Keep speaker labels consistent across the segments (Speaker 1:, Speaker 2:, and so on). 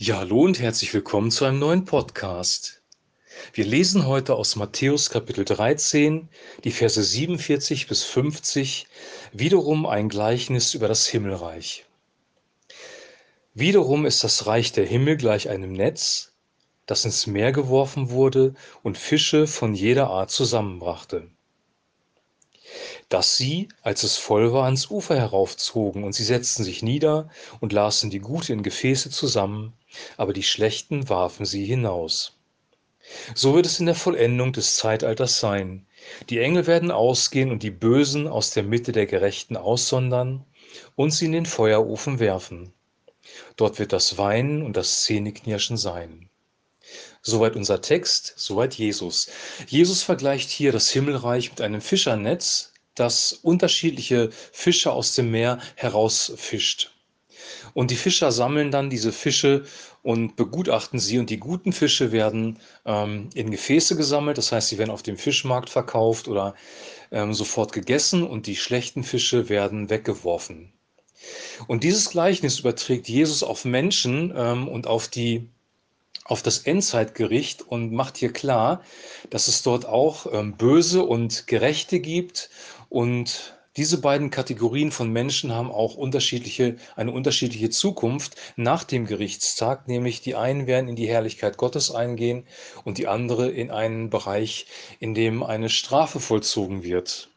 Speaker 1: Ja, hallo und herzlich willkommen zu einem neuen Podcast. Wir lesen heute aus Matthäus Kapitel 13, die Verse 47 bis 50, wiederum ein Gleichnis über das Himmelreich. Wiederum ist das Reich der Himmel gleich einem Netz, das ins Meer geworfen wurde und Fische von jeder Art zusammenbrachte. Dass sie, als es voll war, ans Ufer heraufzogen, und sie setzten sich nieder und lasen die Gute in Gefäße zusammen, aber die Schlechten warfen sie hinaus. So wird es in der Vollendung des Zeitalters sein. Die Engel werden ausgehen und die Bösen aus der Mitte der Gerechten aussondern und sie in den Feuerofen werfen. Dort wird das Weinen und das Zähneknirschen sein. Soweit unser Text, soweit Jesus. Jesus vergleicht hier das Himmelreich mit einem Fischernetz, das unterschiedliche Fische aus dem Meer herausfischt. Und die Fischer sammeln dann diese Fische und begutachten sie. Und die guten Fische werden ähm, in Gefäße gesammelt. Das heißt, sie werden auf dem Fischmarkt verkauft oder ähm, sofort gegessen. Und die schlechten Fische werden weggeworfen. Und dieses Gleichnis überträgt Jesus auf Menschen ähm, und auf die auf das Endzeitgericht und macht hier klar, dass es dort auch ähm, Böse und Gerechte gibt und diese beiden Kategorien von Menschen haben auch unterschiedliche, eine unterschiedliche Zukunft nach dem Gerichtstag, nämlich die einen werden in die Herrlichkeit Gottes eingehen und die andere in einen Bereich, in dem eine Strafe vollzogen wird.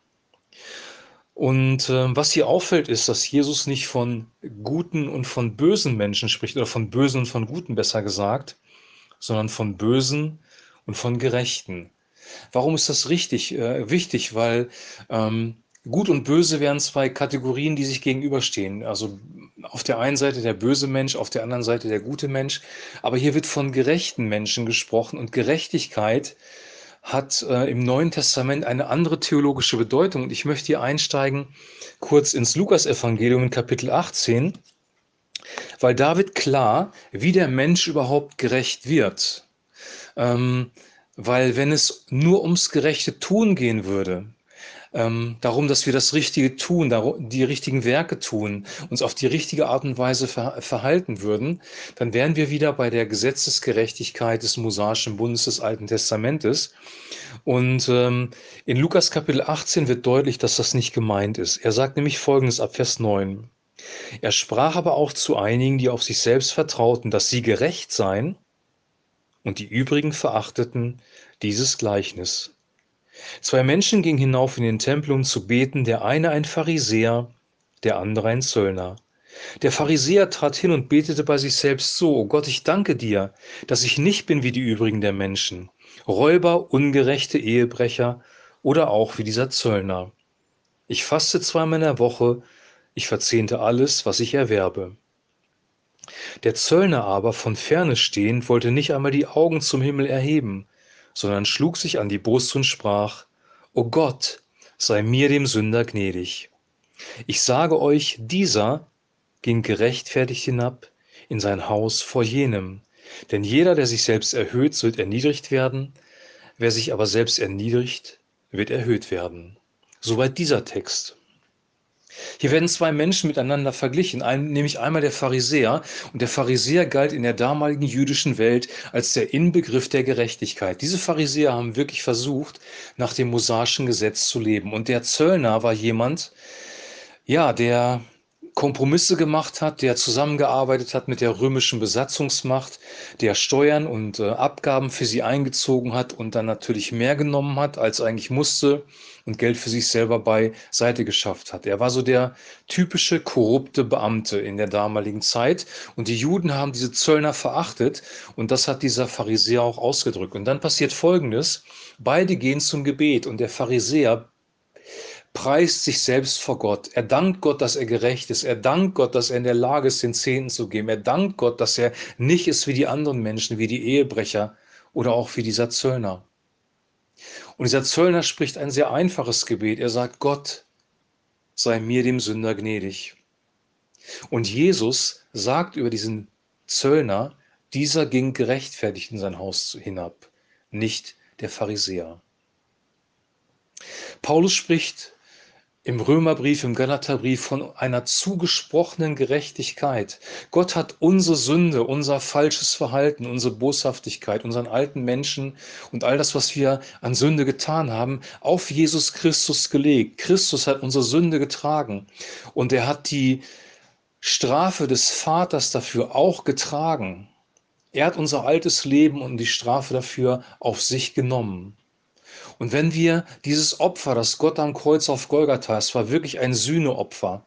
Speaker 1: Und äh, was hier auffällt, ist, dass Jesus nicht von guten und von bösen Menschen spricht, oder von bösen und von guten besser gesagt, sondern von bösen und von Gerechten. Warum ist das richtig, äh, wichtig? Weil ähm, Gut und Böse wären zwei Kategorien, die sich gegenüberstehen. Also auf der einen Seite der böse Mensch, auf der anderen Seite der gute Mensch. Aber hier wird von gerechten Menschen gesprochen und Gerechtigkeit hat äh, im Neuen Testament eine andere theologische Bedeutung. Und ich möchte hier einsteigen kurz ins Lukasevangelium in Kapitel 18, weil da wird klar, wie der Mensch überhaupt gerecht wird. Ähm, weil wenn es nur ums gerechte Tun gehen würde, ähm, darum, dass wir das Richtige tun, die richtigen Werke tun, uns auf die richtige Art und Weise ver verhalten würden, dann wären wir wieder bei der Gesetzesgerechtigkeit des mosaischen Bundes des Alten Testamentes. Und ähm, in Lukas Kapitel 18 wird deutlich, dass das nicht gemeint ist. Er sagt nämlich Folgendes ab Vers 9. Er sprach aber auch zu einigen, die auf sich selbst vertrauten, dass sie gerecht seien, und die übrigen verachteten dieses Gleichnis. Zwei Menschen gingen hinauf in den Tempel, um zu beten, der eine ein Pharisäer, der andere ein Zöllner. Der Pharisäer trat hin und betete bei sich selbst so, O Gott, ich danke dir, dass ich nicht bin wie die übrigen der Menschen, Räuber, ungerechte Ehebrecher oder auch wie dieser Zöllner. Ich faste zweimal in der Woche, ich verzehnte alles, was ich erwerbe. Der Zöllner aber, von ferne stehend, wollte nicht einmal die Augen zum Himmel erheben, sondern schlug sich an die Brust und sprach, O Gott, sei mir dem Sünder gnädig. Ich sage euch, dieser ging gerechtfertigt hinab in sein Haus vor jenem. Denn jeder, der sich selbst erhöht, wird erniedrigt werden, wer sich aber selbst erniedrigt, wird erhöht werden. Soweit dieser Text. Hier werden zwei Menschen miteinander verglichen, ein, nämlich einmal der Pharisäer. Und der Pharisäer galt in der damaligen jüdischen Welt als der Inbegriff der Gerechtigkeit. Diese Pharisäer haben wirklich versucht, nach dem mosaischen Gesetz zu leben. Und der Zöllner war jemand, ja, der Kompromisse gemacht hat, der zusammengearbeitet hat mit der römischen Besatzungsmacht, der Steuern und äh, Abgaben für sie eingezogen hat und dann natürlich mehr genommen hat, als eigentlich musste und Geld für sich selber beiseite geschafft hat. Er war so der typische korrupte Beamte in der damaligen Zeit und die Juden haben diese Zöllner verachtet und das hat dieser Pharisäer auch ausgedrückt. Und dann passiert Folgendes, beide gehen zum Gebet und der Pharisäer preist sich selbst vor Gott. Er dankt Gott, dass er gerecht ist. Er dankt Gott, dass er in der Lage ist, den Zehnten zu geben. Er dankt Gott, dass er nicht ist wie die anderen Menschen, wie die Ehebrecher oder auch wie dieser Zöllner. Und dieser Zöllner spricht ein sehr einfaches Gebet. Er sagt, Gott, sei mir dem Sünder gnädig. Und Jesus sagt über diesen Zöllner, dieser ging gerechtfertigt in sein Haus hinab, nicht der Pharisäer. Paulus spricht im Römerbrief, im Galaterbrief von einer zugesprochenen Gerechtigkeit. Gott hat unsere Sünde, unser falsches Verhalten, unsere Boshaftigkeit, unseren alten Menschen und all das, was wir an Sünde getan haben, auf Jesus Christus gelegt. Christus hat unsere Sünde getragen und er hat die Strafe des Vaters dafür auch getragen. Er hat unser altes Leben und die Strafe dafür auf sich genommen. Und wenn wir dieses Opfer, das Gott am Kreuz auf Golgatha, es war wirklich ein Sühneopfer,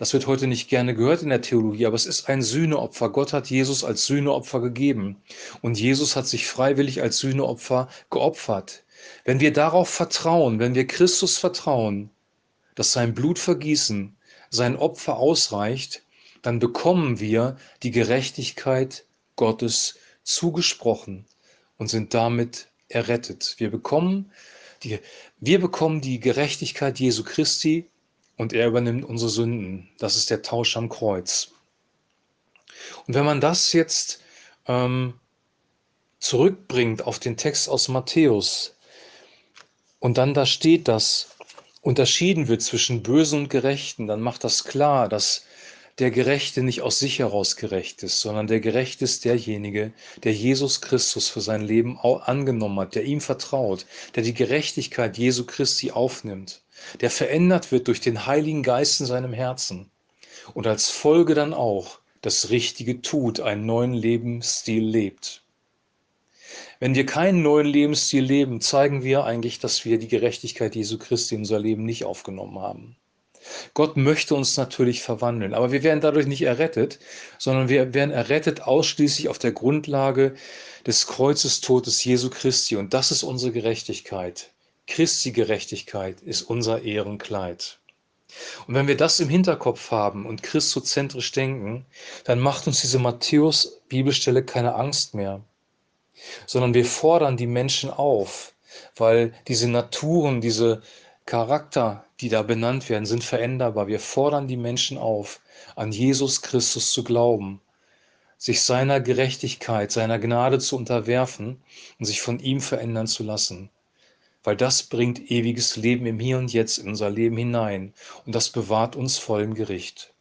Speaker 1: das wird heute nicht gerne gehört in der Theologie, aber es ist ein Sühneopfer. Gott hat Jesus als Sühneopfer gegeben. Und Jesus hat sich freiwillig als Sühneopfer geopfert. Wenn wir darauf vertrauen, wenn wir Christus vertrauen, dass sein Blutvergießen, sein Opfer ausreicht, dann bekommen wir die Gerechtigkeit Gottes zugesprochen und sind damit errettet. Wir bekommen die, wir bekommen die Gerechtigkeit Jesu Christi und er übernimmt unsere Sünden. Das ist der Tausch am Kreuz. Und wenn man das jetzt ähm, zurückbringt auf den Text aus Matthäus und dann da steht, dass unterschieden wird zwischen Bösen und Gerechten, dann macht das klar, dass der Gerechte nicht aus sich heraus gerecht ist, sondern der Gerechte ist derjenige, der Jesus Christus für sein Leben angenommen hat, der ihm vertraut, der die Gerechtigkeit Jesu Christi aufnimmt, der verändert wird durch den Heiligen Geist in seinem Herzen und als Folge dann auch das Richtige tut, einen neuen Lebensstil lebt. Wenn wir keinen neuen Lebensstil leben, zeigen wir eigentlich, dass wir die Gerechtigkeit Jesu Christi in unser Leben nicht aufgenommen haben. Gott möchte uns natürlich verwandeln, aber wir werden dadurch nicht errettet, sondern wir werden errettet ausschließlich auf der Grundlage des Kreuzestodes Jesu Christi und das ist unsere Gerechtigkeit. Christi Gerechtigkeit ist unser Ehrenkleid. Und wenn wir das im Hinterkopf haben und christozentrisch denken, dann macht uns diese Matthäus-Bibelstelle keine Angst mehr, sondern wir fordern die Menschen auf, weil diese Naturen, diese Charakter, die da benannt werden, sind veränderbar. Wir fordern die Menschen auf, an Jesus Christus zu glauben, sich seiner Gerechtigkeit, seiner Gnade zu unterwerfen und sich von ihm verändern zu lassen. Weil das bringt ewiges Leben im Hier und Jetzt in unser Leben hinein und das bewahrt uns vor dem Gericht.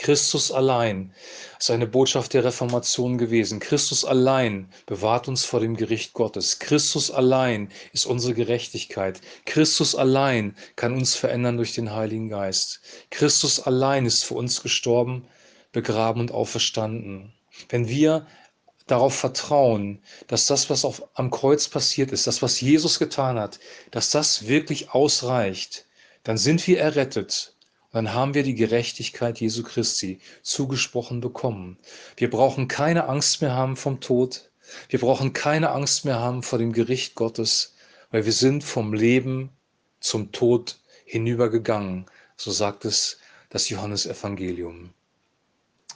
Speaker 1: Christus allein ist eine Botschaft der Reformation gewesen. Christus allein bewahrt uns vor dem Gericht Gottes. Christus allein ist unsere Gerechtigkeit. Christus allein kann uns verändern durch den Heiligen Geist. Christus allein ist für uns gestorben, begraben und auferstanden. Wenn wir darauf vertrauen, dass das, was auf, am Kreuz passiert ist, das, was Jesus getan hat, dass das wirklich ausreicht, dann sind wir errettet dann haben wir die Gerechtigkeit Jesu Christi zugesprochen bekommen. Wir brauchen keine Angst mehr haben vom Tod. Wir brauchen keine Angst mehr haben vor dem Gericht Gottes, weil wir sind vom Leben zum Tod hinübergegangen. So sagt es das Johannesevangelium.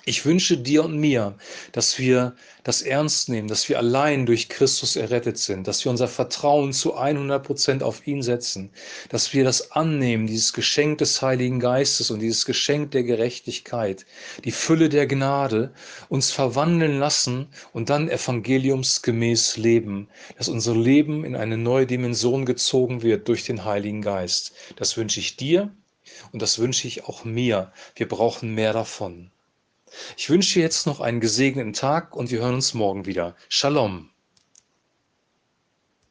Speaker 1: Ich wünsche dir und mir, dass wir das ernst nehmen, dass wir allein durch Christus errettet sind, dass wir unser Vertrauen zu 100 Prozent auf ihn setzen, dass wir das annehmen, dieses Geschenk des Heiligen Geistes und dieses Geschenk der Gerechtigkeit, die Fülle der Gnade, uns verwandeln lassen und dann evangeliumsgemäß leben, dass unser Leben in eine neue Dimension gezogen wird durch den Heiligen Geist. Das wünsche ich dir und das wünsche ich auch mir. Wir brauchen mehr davon. Ich wünsche dir jetzt noch einen gesegneten Tag und wir hören uns morgen wieder. Shalom.